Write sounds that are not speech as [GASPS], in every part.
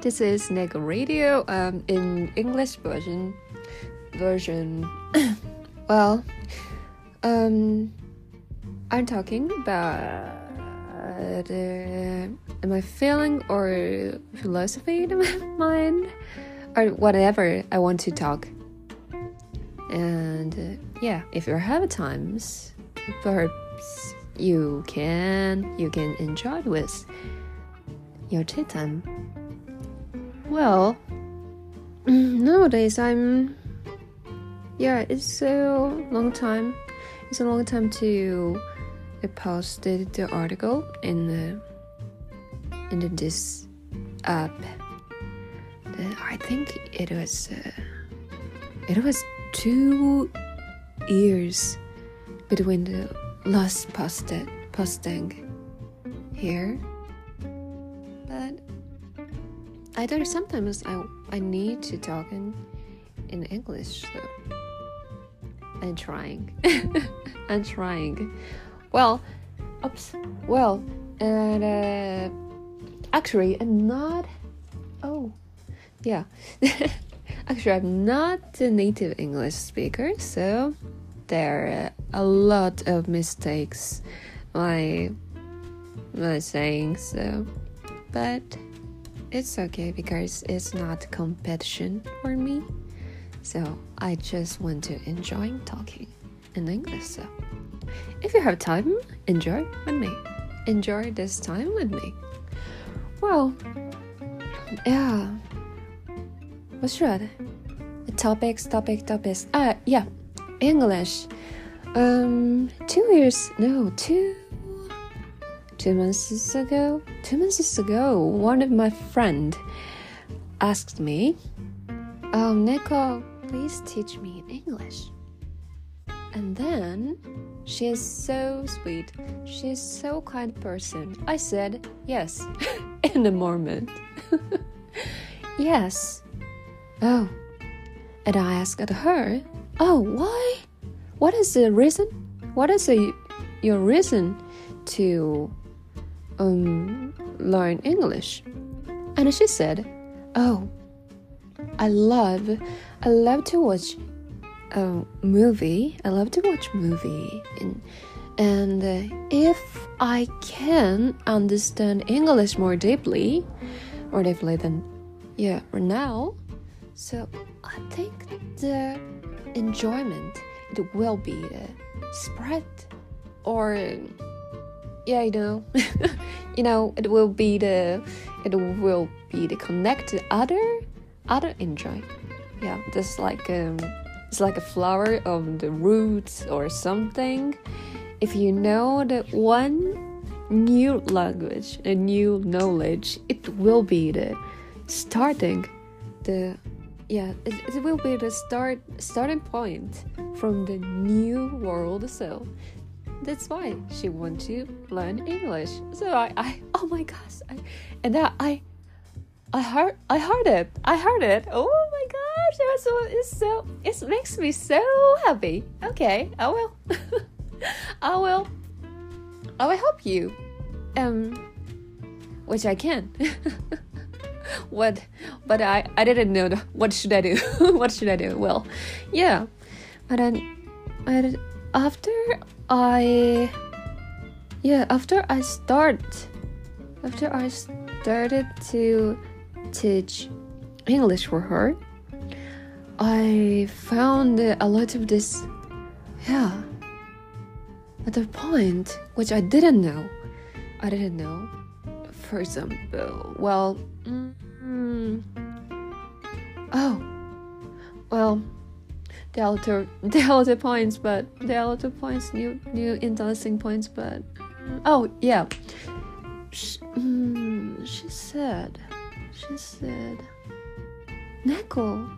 This is Neko Radio um, in English version. Version. [COUGHS] well, um, I'm talking about uh, I feeling or philosophy in my [LAUGHS] mind or whatever I want to talk. And uh, yeah, if you have times, perhaps you can you can enjoy with your tea time. Well, [CLEARS THROAT] nowadays I'm yeah, it's a long time. It's a long time to I posted the article in the in the, this app. I think it was uh, it was two years between the last posted posting here, I don't. Sometimes I I need to talk in in English. So I'm trying. [LAUGHS] I'm trying. Well, oops. Well, and uh, actually, I'm not. Oh, yeah. [LAUGHS] actually, I'm not a native English speaker, so there are a lot of mistakes. My my saying so, but it's okay because it's not competition for me. So I just want to enjoy talking in English. So. If you have time, enjoy with me. Enjoy this time with me. Well, yeah. What's that? Topics, topic, topics. Ah, yeah. English. Um, two years, no, two, two months ago, two months ago, one of my friend asked me, "Oh, Nico, please teach me English." And then she is so sweet. She is so kind person. I said yes [LAUGHS] in a moment. [LAUGHS] yes. Oh. And I asked her, "Oh, why? What is the reason? What is the, your reason to um learn English?" And she said, "Oh, I love I love to watch a movie. I love to watch movie, and and uh, if I can understand English more deeply, more deeply than yeah or now, so I think the enjoyment it will be uh, spread or yeah you know [LAUGHS] you know it will be the it will be the connect other other enjoy yeah just like um it's like a flower of the roots or something. If you know that one new language, a new knowledge, it will be the starting, the yeah, it, it will be the start starting point from the new world. So that's why she want to learn English. So I, I oh my gosh, I, and that I I heard I heard it. I heard it. Oh my gosh, it was so it's so it makes me so happy. Okay, I will. [LAUGHS] I will. I will help you. Um which I can. [LAUGHS] what but I I didn't know the, what should I do? [LAUGHS] what should I do? Well, yeah. But then I, after I yeah, after I start after I started to teach English for her, I found a lot of this, yeah, at a point which I didn't know. I didn't know. For example, well, mm, oh, well, there are other there are points, but there are other points, new new interesting points, but oh yeah, she, mm, she said she said, Neko,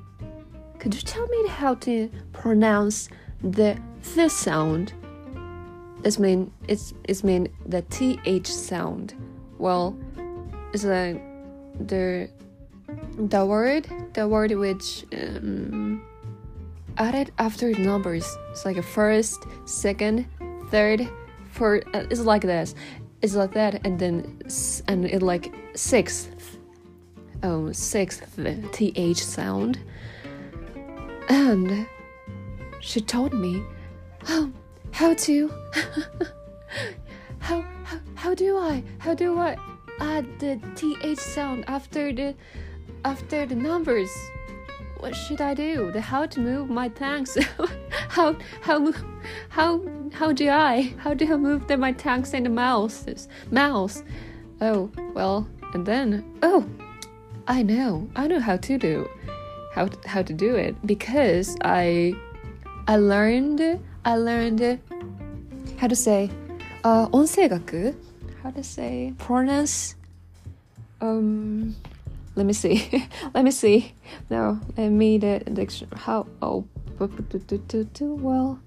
could you tell me how to pronounce the the sound? It's mean it's it's mean the th sound. Well, it's like the the word the word which um, added after numbers. It's like a first, second, third, fourth. Uh, it's like this. It's like that, and then and it like sixth um, sixth th sound, and she told me how how to [LAUGHS] how, how how do I how do I add the th sound after the after the numbers what should I do? The how to move my tanks? [LAUGHS] how how how how do I how do I move the, my tanks and the mouse mouse? Oh well, and then oh, I know I know how to do how to, how to do it because I I learned I learned how to say uh 音声学 how to say pronounce um let me see [LAUGHS] let me see no let me the dictionary how oh well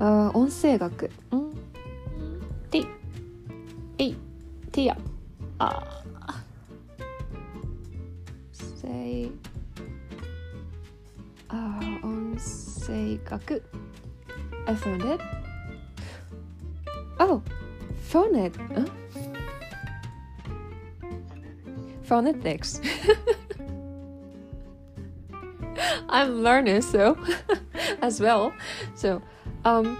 uh 音声学ん T E T やあ say あ音声学 I found it oh found it huh? phonetics. I'm learning so [LAUGHS] as well. So, um,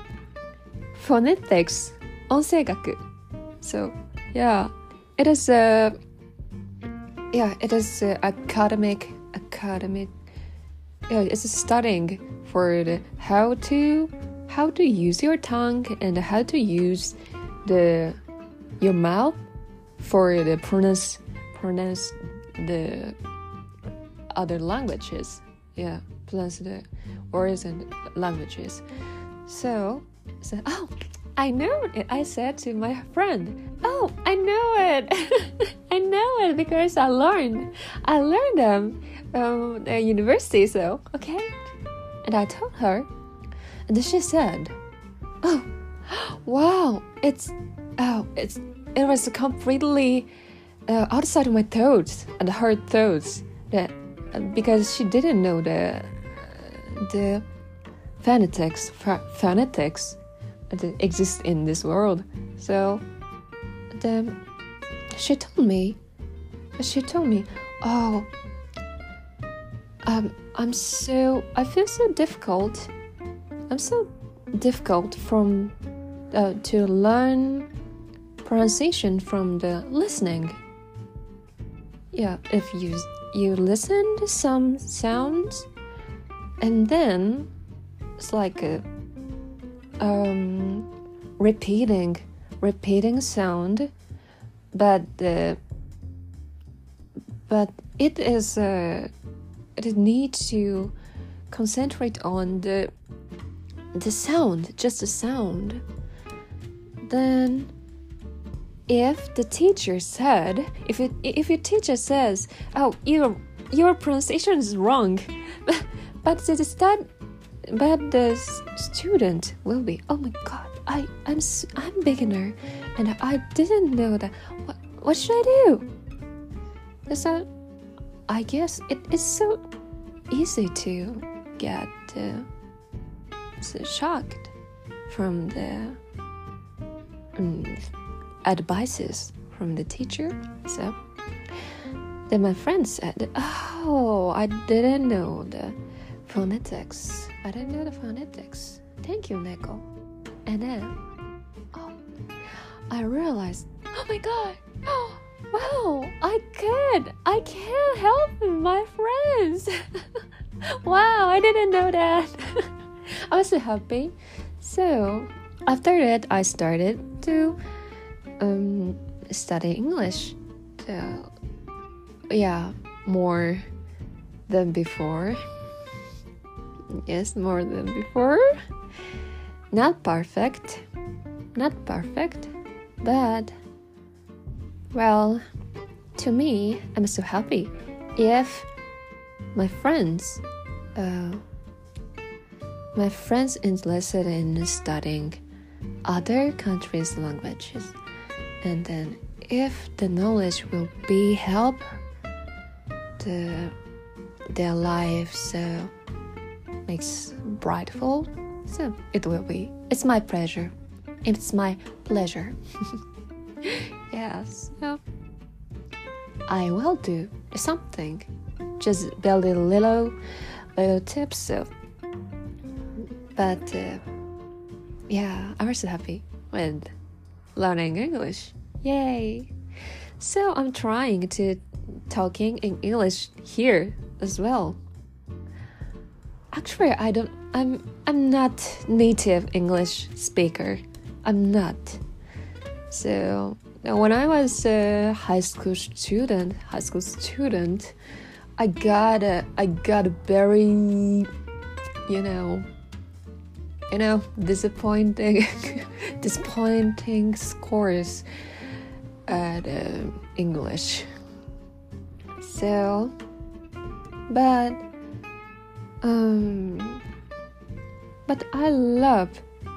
phonetics, 音声学. So, yeah, it is a yeah, it is a academic academic. Yeah, it's studying for the how to how to use your tongue and how to use the your mouth for the pronounce pronounce the other languages. Yeah, pronounce the words and languages. So, so oh, I know it. I said to my friend, "Oh, I know it. [LAUGHS] I know it because I learned. I learned them um, at university. So, okay." And I told her, and she said, "Oh, [GASPS] wow! It's oh, it's it was completely." Uh, outside of my thoughts and her thoughts that because she didn't know the the phonetics phonetics that exist in this world. So then she told me she told me oh um, i'm so i feel so difficult. I'm so difficult from uh, to learn pronunciation from the listening yeah if you you listen to some sounds and then it's like a um repeating repeating sound but uh, but it is uh, it needs to concentrate on the the sound just the sound. Then if the teacher said if it if your teacher says oh your your pronunciation is wrong [LAUGHS] but the stud but the student will be oh my god i i'm i'm beginner and i didn't know that. What what should i do? So i guess it is so easy to get uh, shocked from the um, advices from the teacher. So then my friend said, Oh, I didn't know the phonetics. I didn't know the phonetics. Thank you, Neko. And then, oh, I realized, oh my god, oh, wow, I could, I can't help my friends. [LAUGHS] wow, I didn't know that. [LAUGHS] I was so happy. So after that, I started to um, study English. So, yeah, more than before. Yes, more than before. Not perfect. Not perfect. But, well, to me, I'm so happy if my friends, uh, my friends interested in studying other countries' languages and then if the knowledge will be help the their lives so makes brightful so it will be it's my pleasure it's my pleasure [LAUGHS] yes so I will do something. Just build a little, little tips. So, but uh, yeah, i'm so happy with learning English. Yay! So I'm trying to talking in English here as well. Actually, I don't. I'm I'm not native English speaker. I'm not. So when I was a high school student, high school student, I got a, I got a very, you know, you know, disappointing, [LAUGHS] disappointing scores at uh, English. So, but, um, but I love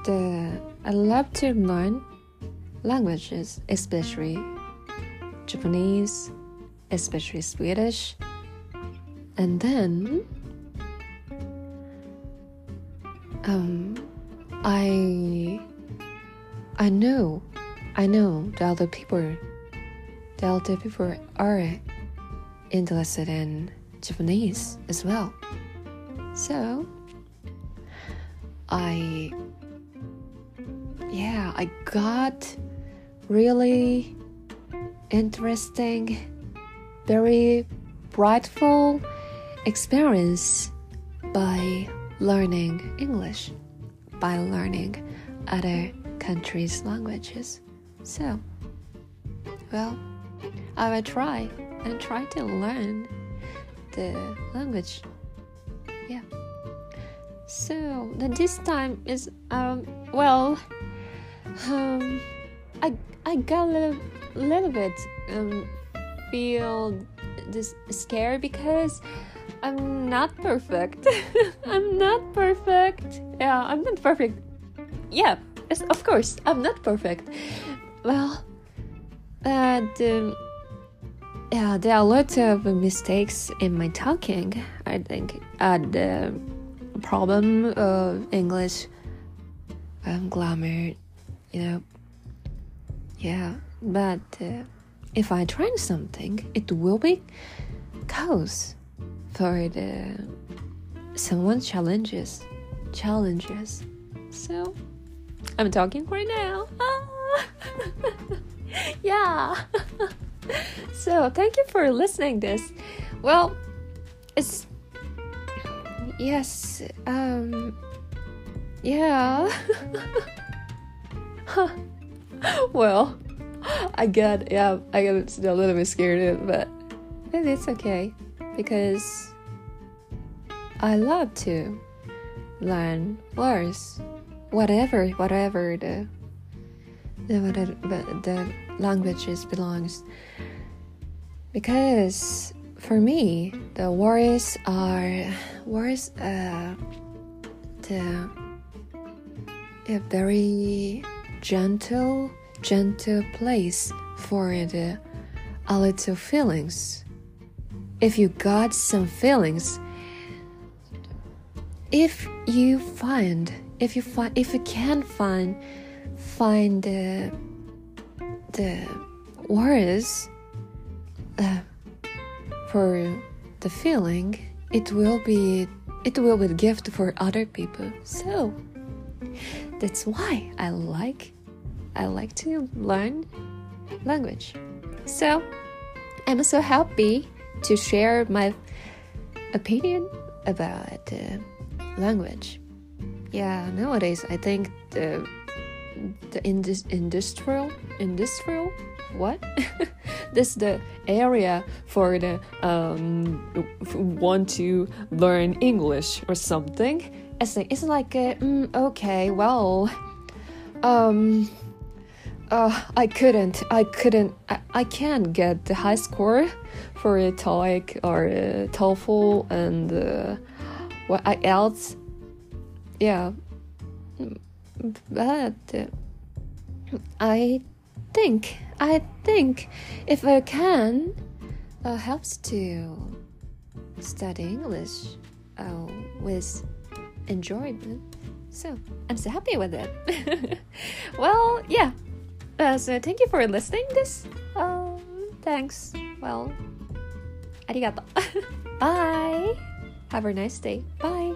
the, I love to learn languages, especially Japanese, especially Swedish. And then um, I I know I know the other people the other people are interested in Japanese as well. So I yeah, I got really interesting, very brightful experience by learning English, by learning other countries' languages. So, well, I will try and try to learn the language. Yeah. So this time is um well um I I got a little, little bit um, feel this scared because I'm not perfect. [LAUGHS] I'm not perfect. Yeah, I'm not perfect. Yeah, of course, I'm not perfect. Well, but um, yeah, there are lots of mistakes in my talking. I think uh, the problem of English um, grammar, you know, yeah, but uh, if I try something, it will be cause for the someone challenges challenges. So I'm talking right now. [LAUGHS] yeah. [LAUGHS] so thank you for listening this. Well, it's yes. Um. Yeah. [LAUGHS] well, I get yeah, I get a little bit scared, but it's okay because I love to learn words, whatever, whatever the the the languages belongs. Because for me, the words are words uh the a very gentle, gentle place for the a little feelings. If you got some feelings, if you find, if you find, if you can find, find the the words uh, for the feeling, it will be it will be a gift for other people. So that's why I like I like to learn language. So I'm so happy to share my opinion about uh, language. Yeah, nowadays I think the the indus- industrial industrial what [LAUGHS] this the area for the um want to learn English or something. It's like it's like uh, mm, okay, well, um uh, I couldn't. I couldn't. I, I can't get the high score for a TOEIC or a TOEFL and uh, what else. Yeah, but uh, I think I think if I can, uh, helps to study English uh, with enjoyment. So I'm so happy with it. [LAUGHS] well, yeah. Uh, so thank you for listening this. Um, thanks. Well, arigato. [LAUGHS] Bye. Have a nice day. Bye.